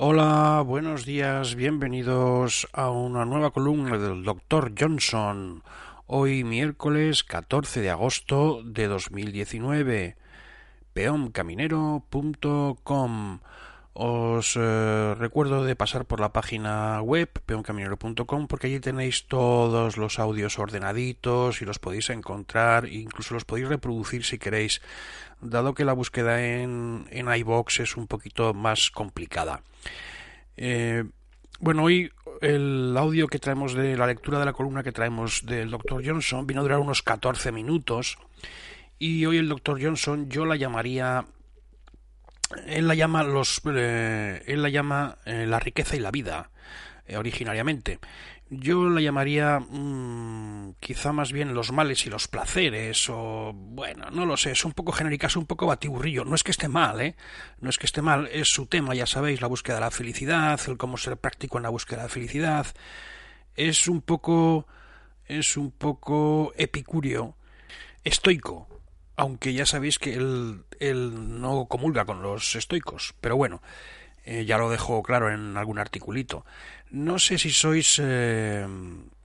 Hola, buenos días, bienvenidos a una nueva columna del Dr. Johnson. Hoy miércoles 14 de agosto de 2019. peoncaminero.com os eh, recuerdo de pasar por la página web peoncaminero.com porque allí tenéis todos los audios ordenaditos y los podéis encontrar, incluso los podéis reproducir si queréis, dado que la búsqueda en, en iBox es un poquito más complicada. Eh, bueno, hoy el audio que traemos de la lectura de la columna que traemos del Dr. Johnson vino a durar unos 14 minutos y hoy el Dr. Johnson yo la llamaría él la llama los eh, él la llama eh, la riqueza y la vida eh, originariamente. Yo la llamaría mmm, quizá más bien los males y los placeres o bueno no lo sé es un poco genérica es un poco batiburrillo. No es que esté mal eh no es que esté mal es su tema ya sabéis la búsqueda de la felicidad el cómo ser práctico en la búsqueda de la felicidad. Es un poco es un poco epicurio estoico aunque ya sabéis que él, él no comulga con los estoicos, pero bueno, eh, ya lo dejo claro en algún articulito. No sé si sois eh,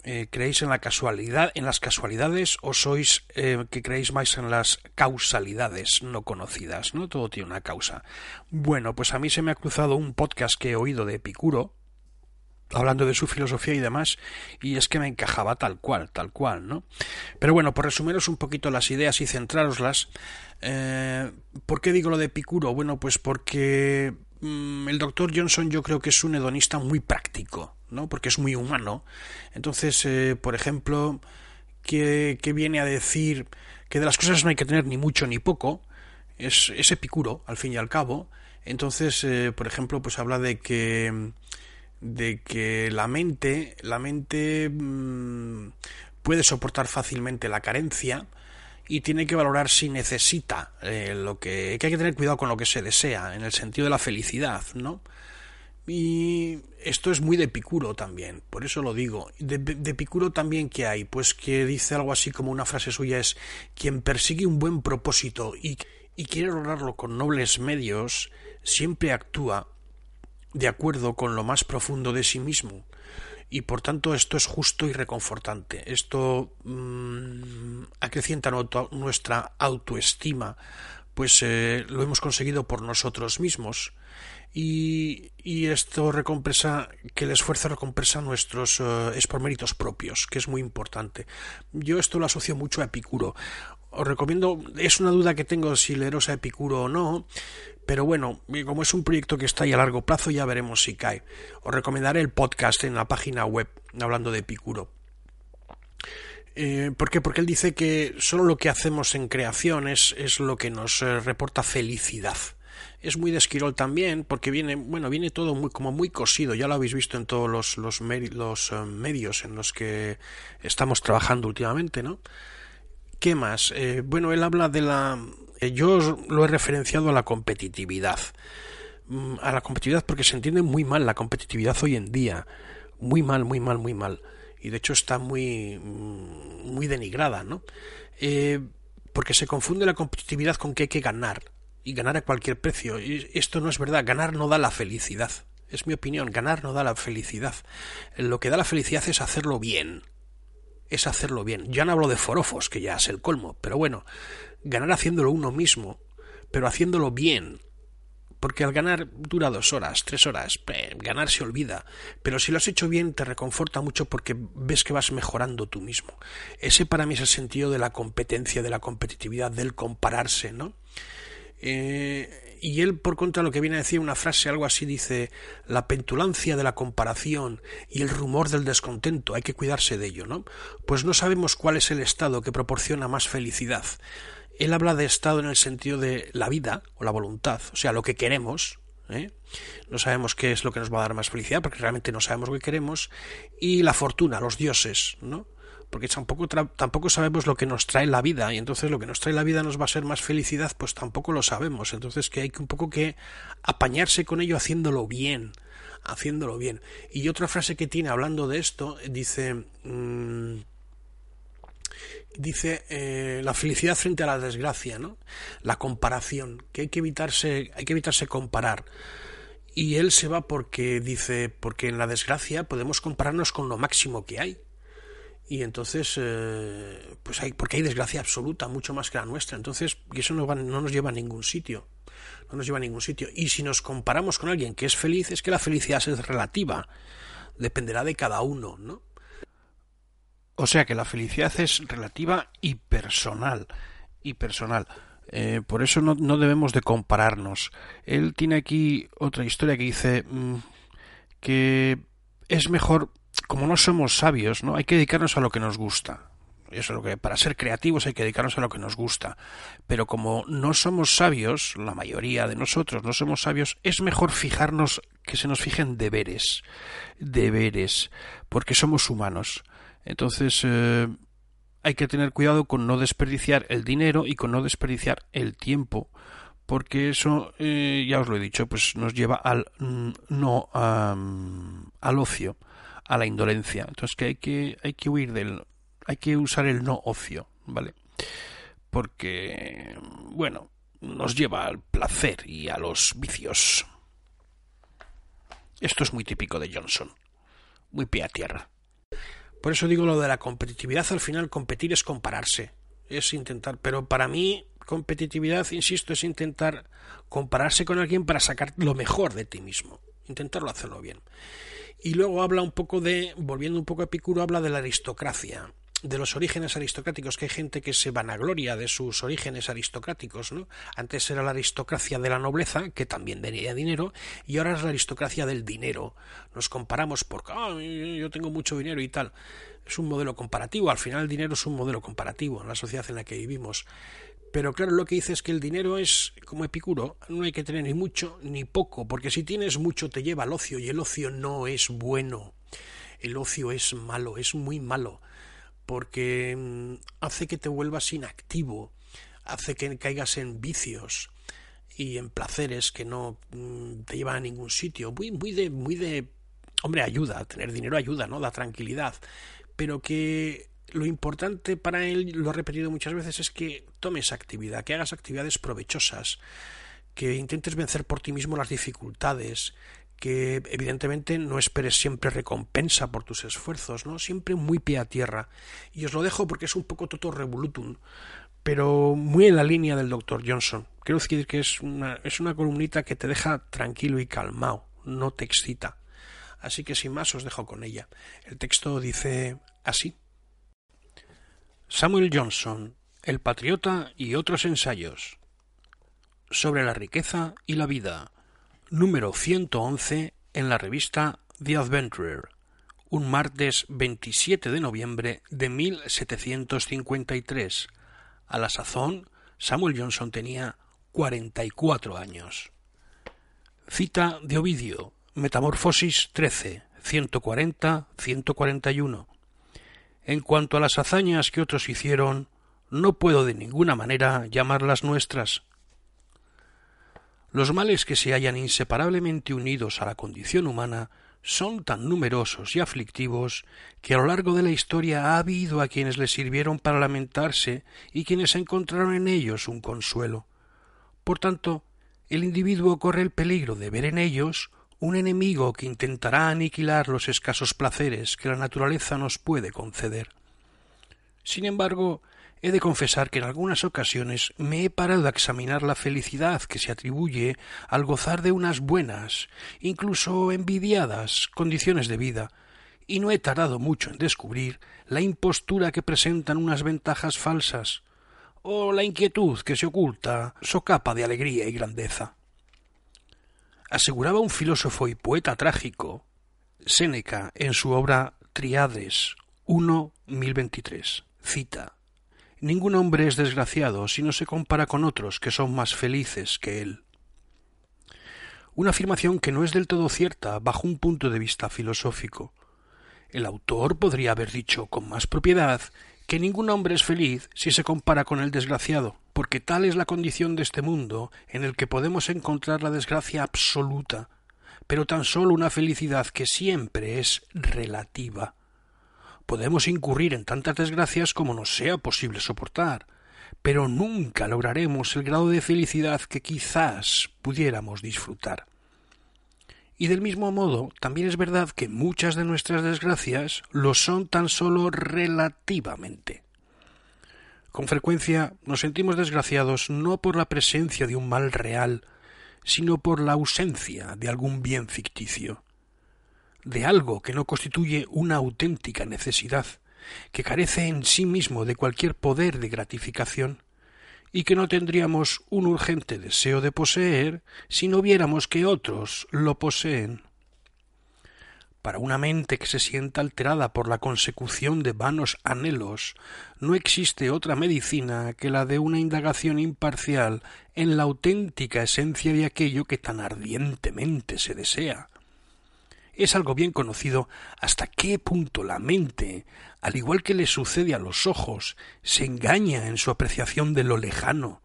eh, creéis en la casualidad, en las casualidades, o sois eh, que creéis más en las causalidades no conocidas, ¿no? Todo tiene una causa. Bueno, pues a mí se me ha cruzado un podcast que he oído de Epicuro, hablando de su filosofía y demás, y es que me encajaba tal cual, tal cual, ¿no? Pero bueno, por resumiros un poquito las ideas y centraroslas, eh, ¿por qué digo lo de Epicuro? Bueno, pues porque mmm, el doctor Johnson yo creo que es un hedonista muy práctico, ¿no? Porque es muy humano. Entonces, eh, por ejemplo, que, que, viene a decir que de las cosas no hay que tener ni mucho ni poco, es, es Epicuro, al fin y al cabo. Entonces, eh, por ejemplo, pues habla de que de que la mente, la mente mmm, puede soportar fácilmente la carencia y tiene que valorar si necesita eh, lo que, que hay que tener cuidado con lo que se desea en el sentido de la felicidad, ¿no? Y esto es muy de Epicuro también, por eso lo digo. De, Epicuro también que hay, pues que dice algo así como una frase suya es quien persigue un buen propósito y, y quiere lograrlo con nobles medios, siempre actúa de acuerdo con lo más profundo de sí mismo. Y por tanto esto es justo y reconfortante. Esto mmm, acrecienta nuestra autoestima, pues eh, lo hemos conseguido por nosotros mismos. Y, esto recompensa que el esfuerzo recompensa nuestros uh, es por méritos propios, que es muy importante. Yo esto lo asocio mucho a Epicuro. Os recomiendo, es una duda que tengo si leeros a Epicuro o no, pero bueno, como es un proyecto que está ahí a largo plazo, ya veremos si cae. Os recomendaré el podcast en la página web hablando de Epicuro. Eh, ¿Por qué? Porque él dice que solo lo que hacemos en creación es, lo que nos eh, reporta felicidad. Es muy de Esquirol también, porque viene, bueno, viene todo muy, como muy cosido, ya lo habéis visto en todos los, los, los uh, medios en los que estamos trabajando últimamente, ¿no? ¿Qué más? Eh, bueno, él habla de la, yo lo he referenciado a la competitividad. Mm, a la competitividad porque se entiende muy mal la competitividad hoy en día. Muy mal, muy mal, muy mal. Y de hecho está muy, mm, muy denigrada, ¿no? Eh, porque se confunde la competitividad con que hay que ganar. Y ganar a cualquier precio. Esto no es verdad. Ganar no da la felicidad. Es mi opinión. Ganar no da la felicidad. Lo que da la felicidad es hacerlo bien es hacerlo bien. Ya no hablo de forofos, que ya es el colmo, pero bueno, ganar haciéndolo uno mismo, pero haciéndolo bien. Porque al ganar dura dos horas, tres horas, ganar se olvida. Pero si lo has hecho bien te reconforta mucho porque ves que vas mejorando tú mismo. Ese para mí es el sentido de la competencia, de la competitividad, del compararse, ¿no? Eh, y él, por contra, lo que viene a decir una frase, algo así, dice, la petulancia de la comparación y el rumor del descontento, hay que cuidarse de ello, ¿no? Pues no sabemos cuál es el estado que proporciona más felicidad. Él habla de estado en el sentido de la vida o la voluntad, o sea, lo que queremos, ¿eh? no sabemos qué es lo que nos va a dar más felicidad porque realmente no sabemos lo que queremos y la fortuna, los dioses, ¿no? Porque tampoco, tampoco sabemos lo que nos trae la vida y entonces lo que nos trae la vida nos va a ser más felicidad, pues tampoco lo sabemos. Entonces que hay que un poco que apañarse con ello haciéndolo bien, haciéndolo bien. Y otra frase que tiene hablando de esto dice mmm, dice eh, la felicidad frente a la desgracia, ¿no? La comparación, que hay que evitarse, hay que evitarse comparar. y él se va porque dice, porque en la desgracia podemos compararnos con lo máximo que hay. Y entonces, eh, pues hay, porque hay desgracia absoluta, mucho más que la nuestra. Entonces, y eso no, no nos lleva a ningún sitio. No nos lleva a ningún sitio. Y si nos comparamos con alguien que es feliz, es que la felicidad es relativa. Dependerá de cada uno, ¿no? O sea que la felicidad es relativa y personal. Y personal. Eh, por eso no, no, debemos de compararnos. Él tiene aquí otra historia que dice mm, que es mejor, como no somos sabios, ¿no? Hay que dedicarnos a lo que nos gusta. Eso es lo que para ser creativos hay que dedicarnos a lo que nos gusta. Pero como no somos sabios, la mayoría de nosotros no somos sabios, es mejor fijarnos que se nos fijen deberes, deberes, porque somos humanos. Entonces, eh, hay que tener cuidado con no desperdiciar el dinero y con no desperdiciar el tiempo porque eso eh, ya os lo he dicho pues nos lleva al mm, no al ocio a la indolencia. Entonces que hay que hay que huir del hay que usar el no ocio vale porque bueno nos lleva al placer y a los vicios. Esto es muy típico de Johnson. Muy pie a tierra. Por eso digo lo de la competitividad, al final competir es compararse, es intentar, pero para mí competitividad, insisto, es intentar compararse con alguien para sacar lo mejor de ti mismo, intentarlo hacerlo bien. Y luego habla un poco de, volviendo un poco a Epicuro, habla de la aristocracia de los orígenes aristocráticos, que hay gente que se vanagloria de sus orígenes aristocráticos, ¿no? Antes era la aristocracia de la nobleza, que también tenía dinero, y ahora es la aristocracia del dinero. Nos comparamos porque ah, yo tengo mucho dinero y tal. Es un modelo comparativo, al final el dinero es un modelo comparativo en la sociedad en la que vivimos. Pero claro, lo que dice es que el dinero es como Epicuro, no hay que tener ni mucho ni poco, porque si tienes mucho te lleva al ocio y el ocio no es bueno. El ocio es malo, es muy malo porque mm, hace que te vuelvas inactivo, hace que caigas en vicios y en placeres que no mm, te llevan a ningún sitio. Muy, muy de, muy de, hombre, ayuda, tener dinero ayuda, ¿no? Da tranquilidad, pero que lo importante para él, lo ha repetido muchas veces, es que tomes actividad, que hagas actividades provechosas, que intentes vencer por ti mismo las dificultades, que evidentemente no esperes siempre recompensa por tus esfuerzos, ¿no? Siempre muy pie a tierra. Y os lo dejo porque es un poco toto revolutum, pero muy en la línea del doctor Johnson. Quiero decir que es una, es una columnita que te deja tranquilo y calmado, no te excita. Así que sin más os dejo con ella. El texto dice así. Samuel Johnson, El Patriota y otros ensayos. Sobre la riqueza y la vida número 111 en la revista The Adventurer, un martes 27 de noviembre de 1753. A la sazón, Samuel Johnson tenía 44 años. Cita de Ovidio, Metamorfosis 13, 140-141. En cuanto a las hazañas que otros hicieron, no puedo de ninguna manera llamarlas nuestras, los males que se hallan inseparablemente unidos a la condición humana son tan numerosos y aflictivos que a lo largo de la historia ha habido a quienes les sirvieron para lamentarse y quienes encontraron en ellos un consuelo. Por tanto, el individuo corre el peligro de ver en ellos un enemigo que intentará aniquilar los escasos placeres que la naturaleza nos puede conceder. Sin embargo, He de confesar que en algunas ocasiones me he parado a examinar la felicidad que se atribuye al gozar de unas buenas, incluso envidiadas, condiciones de vida, y no he tardado mucho en descubrir la impostura que presentan unas ventajas falsas, o la inquietud que se oculta socapa de alegría y grandeza. Aseguraba un filósofo y poeta trágico, Séneca, en su obra Triades 1.1023, cita Ningún hombre es desgraciado si no se compara con otros que son más felices que él. Una afirmación que no es del todo cierta bajo un punto de vista filosófico. El autor podría haber dicho con más propiedad que ningún hombre es feliz si se compara con el desgraciado, porque tal es la condición de este mundo en el que podemos encontrar la desgracia absoluta, pero tan solo una felicidad que siempre es relativa podemos incurrir en tantas desgracias como nos sea posible soportar, pero nunca lograremos el grado de felicidad que quizás pudiéramos disfrutar. Y del mismo modo, también es verdad que muchas de nuestras desgracias lo son tan solo relativamente. Con frecuencia nos sentimos desgraciados no por la presencia de un mal real, sino por la ausencia de algún bien ficticio, de algo que no constituye una auténtica necesidad, que carece en sí mismo de cualquier poder de gratificación, y que no tendríamos un urgente deseo de poseer si no viéramos que otros lo poseen. Para una mente que se sienta alterada por la consecución de vanos anhelos, no existe otra medicina que la de una indagación imparcial en la auténtica esencia de aquello que tan ardientemente se desea. Es algo bien conocido hasta qué punto la mente, al igual que le sucede a los ojos, se engaña en su apreciación de lo lejano,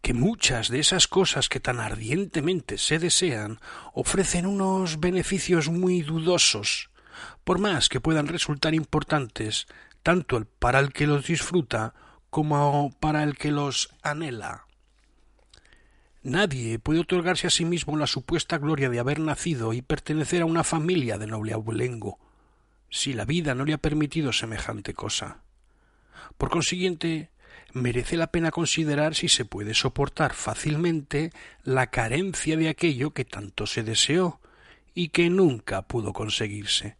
que muchas de esas cosas que tan ardientemente se desean ofrecen unos beneficios muy dudosos, por más que puedan resultar importantes tanto para el que los disfruta como para el que los anhela. Nadie puede otorgarse a sí mismo la supuesta gloria de haber nacido y pertenecer a una familia de noble abuelengo, si la vida no le ha permitido semejante cosa. Por consiguiente, merece la pena considerar si se puede soportar fácilmente la carencia de aquello que tanto se deseó y que nunca pudo conseguirse.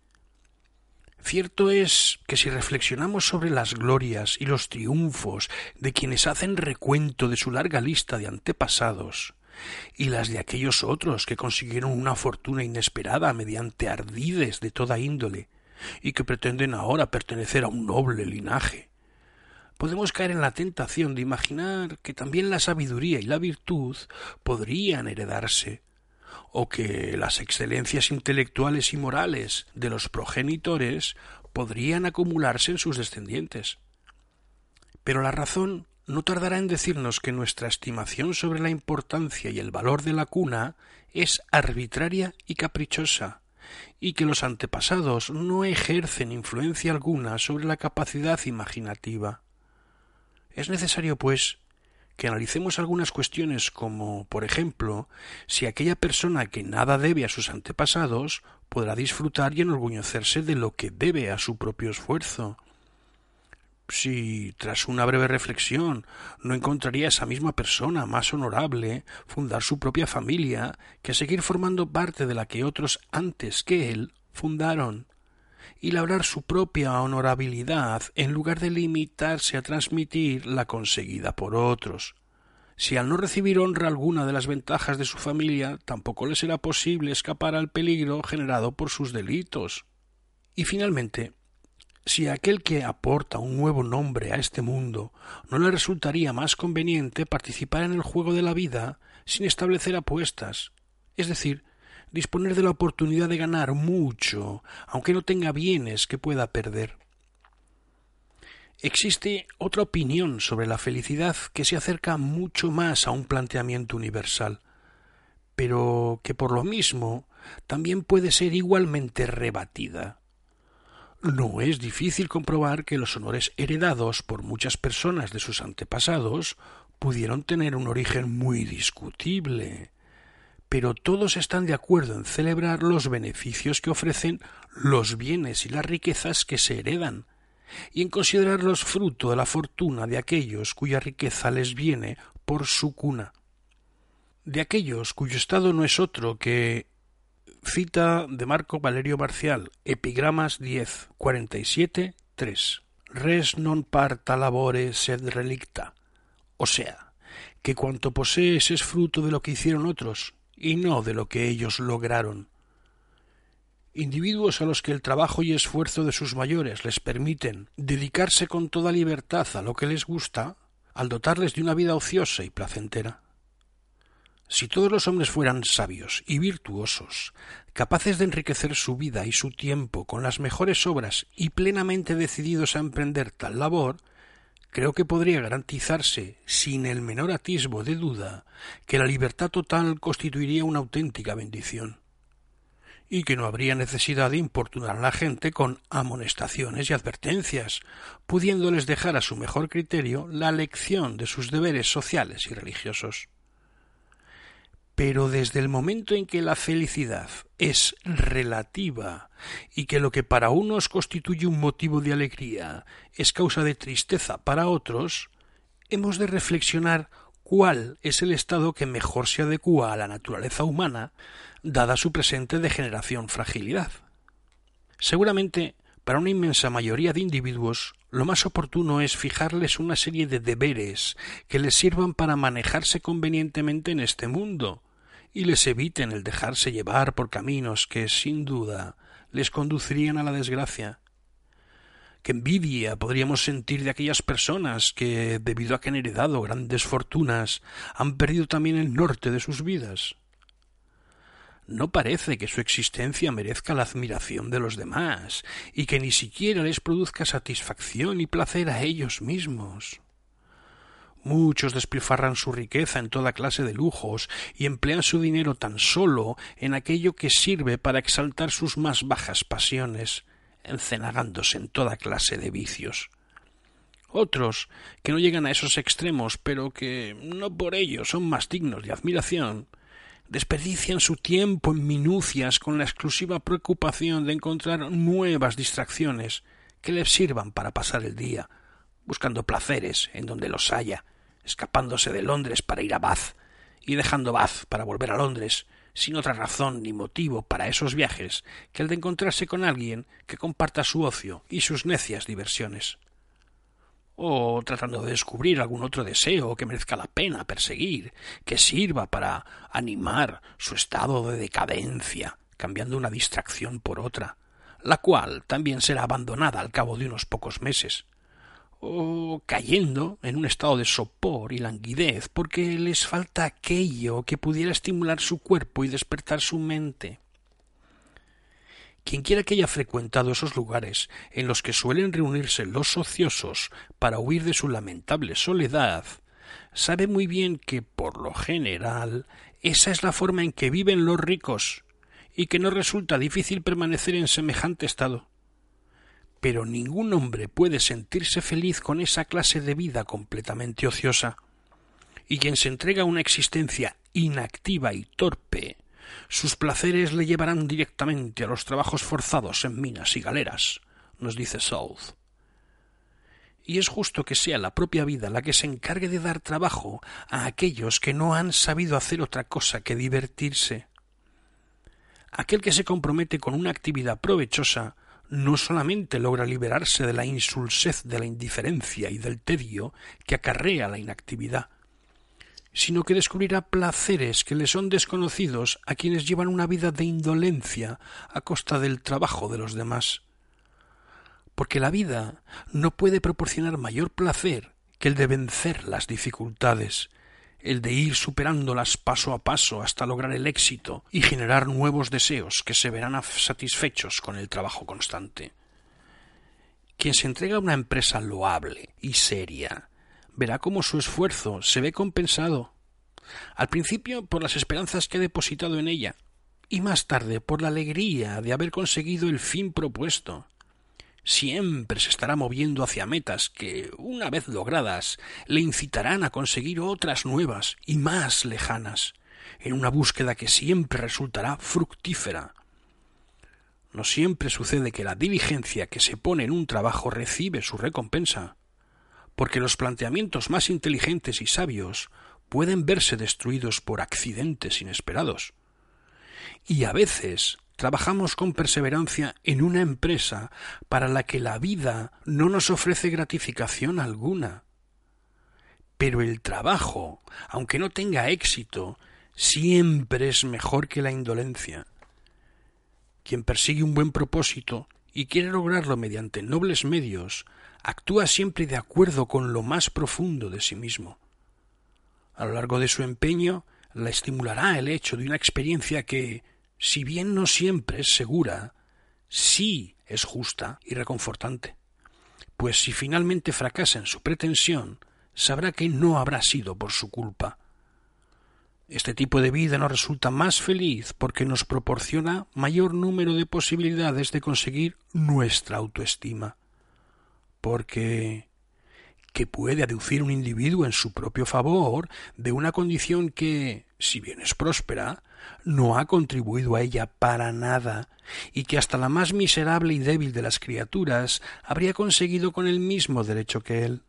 Cierto es que si reflexionamos sobre las glorias y los triunfos de quienes hacen recuento de su larga lista de antepasados, y las de aquellos otros que consiguieron una fortuna inesperada mediante ardides de toda índole, y que pretenden ahora pertenecer a un noble linaje, podemos caer en la tentación de imaginar que también la sabiduría y la virtud podrían heredarse, o que las excelencias intelectuales y morales de los progenitores podrían acumularse en sus descendientes. Pero la razón no tardará en decirnos que nuestra estimación sobre la importancia y el valor de la cuna es arbitraria y caprichosa, y que los antepasados no ejercen influencia alguna sobre la capacidad imaginativa. Es necesario, pues, que analicemos algunas cuestiones como, por ejemplo, si aquella persona que nada debe a sus antepasados podrá disfrutar y enorgullecerse de lo que debe a su propio esfuerzo. Si, tras una breve reflexión, no encontraría esa misma persona más honorable fundar su propia familia que seguir formando parte de la que otros antes que él fundaron y labrar su propia honorabilidad en lugar de limitarse a transmitir la conseguida por otros. Si al no recibir honra alguna de las ventajas de su familia, tampoco le será posible escapar al peligro generado por sus delitos. Y finalmente, si aquel que aporta un nuevo nombre a este mundo no le resultaría más conveniente participar en el juego de la vida sin establecer apuestas, es decir, disponer de la oportunidad de ganar mucho, aunque no tenga bienes que pueda perder. Existe otra opinión sobre la felicidad que se acerca mucho más a un planteamiento universal, pero que por lo mismo también puede ser igualmente rebatida. No es difícil comprobar que los honores heredados por muchas personas de sus antepasados pudieron tener un origen muy discutible, pero todos están de acuerdo en celebrar los beneficios que ofrecen los bienes y las riquezas que se heredan, y en considerarlos fruto de la fortuna de aquellos cuya riqueza les viene por su cuna, de aquellos cuyo estado no es otro que cita de Marco Valerio Marcial, Epigramas 10, 47, 3. Res non parta labore sed relicta. O sea, que cuanto posees es fruto de lo que hicieron otros, y no de lo que ellos lograron. Individuos a los que el trabajo y esfuerzo de sus mayores les permiten dedicarse con toda libertad a lo que les gusta, al dotarles de una vida ociosa y placentera. Si todos los hombres fueran sabios y virtuosos, capaces de enriquecer su vida y su tiempo con las mejores obras y plenamente decididos a emprender tal labor, creo que podría garantizarse, sin el menor atisbo de duda, que la libertad total constituiría una auténtica bendición, y que no habría necesidad de importunar a la gente con amonestaciones y advertencias, pudiéndoles dejar a su mejor criterio la lección de sus deberes sociales y religiosos. Pero desde el momento en que la felicidad es relativa y que lo que para unos constituye un motivo de alegría es causa de tristeza para otros, hemos de reflexionar cuál es el estado que mejor se adecua a la naturaleza humana, dada su presente degeneración fragilidad. Seguramente, para una inmensa mayoría de individuos, lo más oportuno es fijarles una serie de deberes que les sirvan para manejarse convenientemente en este mundo, y les eviten el dejarse llevar por caminos que, sin duda, les conducirían a la desgracia. Qué envidia podríamos sentir de aquellas personas que, debido a que han heredado grandes fortunas, han perdido también el norte de sus vidas. No parece que su existencia merezca la admiración de los demás, y que ni siquiera les produzca satisfacción y placer a ellos mismos. Muchos despilfarran su riqueza en toda clase de lujos y emplean su dinero tan solo en aquello que sirve para exaltar sus más bajas pasiones, encenagándose en toda clase de vicios. Otros, que no llegan a esos extremos, pero que no por ello son más dignos de admiración, desperdician su tiempo en minucias con la exclusiva preocupación de encontrar nuevas distracciones que les sirvan para pasar el día, buscando placeres en donde los haya, escapándose de Londres para ir a Bath y dejando Bath para volver a Londres, sin otra razón ni motivo para esos viajes que el de encontrarse con alguien que comparta su ocio y sus necias diversiones o tratando de descubrir algún otro deseo que merezca la pena perseguir, que sirva para animar su estado de decadencia, cambiando una distracción por otra, la cual también será abandonada al cabo de unos pocos meses, o cayendo en un estado de sopor y languidez porque les falta aquello que pudiera estimular su cuerpo y despertar su mente. Quienquiera que haya frecuentado esos lugares en los que suelen reunirse los ociosos para huir de su lamentable soledad, sabe muy bien que, por lo general, esa es la forma en que viven los ricos, y que no resulta difícil permanecer en semejante estado. Pero ningún hombre puede sentirse feliz con esa clase de vida completamente ociosa, y quien se entrega a una existencia inactiva y torpe sus placeres le llevarán directamente a los trabajos forzados en minas y galeras, nos dice South. Y es justo que sea la propia vida la que se encargue de dar trabajo a aquellos que no han sabido hacer otra cosa que divertirse. Aquel que se compromete con una actividad provechosa no solamente logra liberarse de la insulsez de la indiferencia y del tedio que acarrea la inactividad, sino que descubrirá placeres que le son desconocidos a quienes llevan una vida de indolencia a costa del trabajo de los demás. Porque la vida no puede proporcionar mayor placer que el de vencer las dificultades, el de ir superándolas paso a paso hasta lograr el éxito y generar nuevos deseos que se verán satisfechos con el trabajo constante. Quien se entrega a una empresa loable y seria, verá cómo su esfuerzo se ve compensado. Al principio por las esperanzas que ha depositado en ella, y más tarde por la alegría de haber conseguido el fin propuesto. Siempre se estará moviendo hacia metas que, una vez logradas, le incitarán a conseguir otras nuevas y más lejanas, en una búsqueda que siempre resultará fructífera. No siempre sucede que la diligencia que se pone en un trabajo recibe su recompensa porque los planteamientos más inteligentes y sabios pueden verse destruidos por accidentes inesperados. Y a veces trabajamos con perseverancia en una empresa para la que la vida no nos ofrece gratificación alguna. Pero el trabajo, aunque no tenga éxito, siempre es mejor que la indolencia. Quien persigue un buen propósito y quiere lograrlo mediante nobles medios, actúa siempre de acuerdo con lo más profundo de sí mismo. A lo largo de su empeño la estimulará el hecho de una experiencia que, si bien no siempre es segura, sí es justa y reconfortante. Pues si finalmente fracasa en su pretensión, sabrá que no habrá sido por su culpa. Este tipo de vida nos resulta más feliz porque nos proporciona mayor número de posibilidades de conseguir nuestra autoestima porque ¿qué puede aducir un individuo en su propio favor de una condición que, si bien es próspera, no ha contribuido a ella para nada, y que hasta la más miserable y débil de las criaturas habría conseguido con el mismo derecho que él.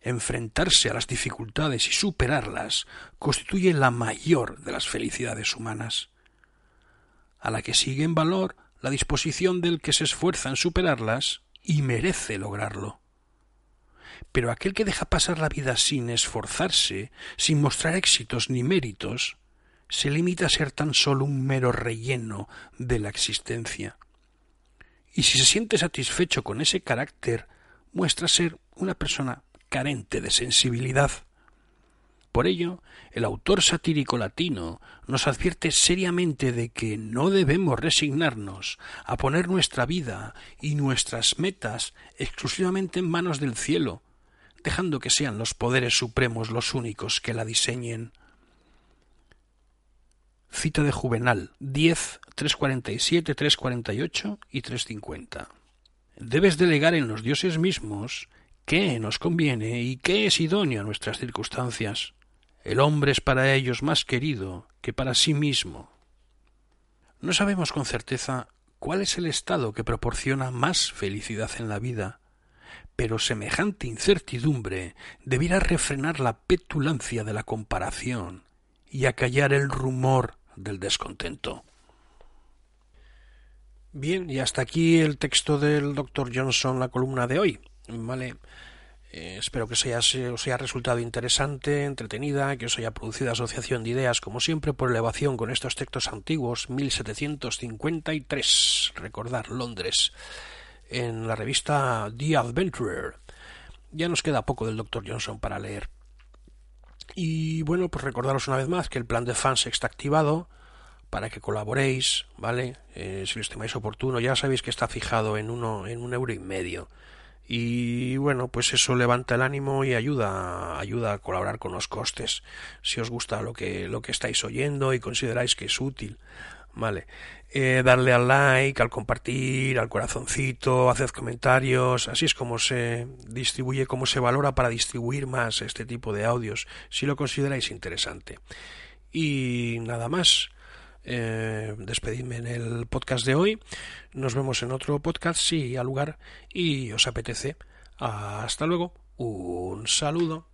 Enfrentarse a las dificultades y superarlas constituye la mayor de las felicidades humanas, a la que sigue en valor la disposición del que se esfuerza en superarlas y merece lograrlo. Pero aquel que deja pasar la vida sin esforzarse, sin mostrar éxitos ni méritos, se limita a ser tan solo un mero relleno de la existencia. Y si se siente satisfecho con ese carácter, muestra ser una persona carente de sensibilidad. Por ello, el autor satírico latino nos advierte seriamente de que no debemos resignarnos a poner nuestra vida y nuestras metas exclusivamente en manos del cielo, dejando que sean los poderes supremos los únicos que la diseñen. Cita de Juvenal 10, 347, 348 y 350. Debes delegar en los dioses mismos qué nos conviene y qué es idóneo a nuestras circunstancias. El hombre es para ellos más querido que para sí mismo. No sabemos con certeza cuál es el estado que proporciona más felicidad en la vida, pero semejante incertidumbre debiera refrenar la petulancia de la comparación y acallar el rumor del descontento. Bien, y hasta aquí el texto del doctor Johnson, la columna de hoy. Vale. Eh, espero que os haya, os haya, resultado interesante, entretenida, que os haya producido asociación de ideas, como siempre, por elevación con estos textos antiguos, 1753, recordar Londres, en la revista The Adventurer. Ya nos queda poco del Dr. Johnson para leer. Y bueno, pues recordaros una vez más que el plan de fans está activado para que colaboréis, ¿vale? Eh, si lo estimáis oportuno, ya sabéis que está fijado en uno, en un euro y medio y bueno pues eso levanta el ánimo y ayuda ayuda a colaborar con los costes si os gusta lo que lo que estáis oyendo y consideráis que es útil vale eh, darle al like al compartir al corazoncito haced comentarios así es como se distribuye como se valora para distribuir más este tipo de audios si lo consideráis interesante. Y nada más eh, despedirme en el podcast de hoy. Nos vemos en otro podcast si al lugar y os apetece. Hasta luego. Un saludo.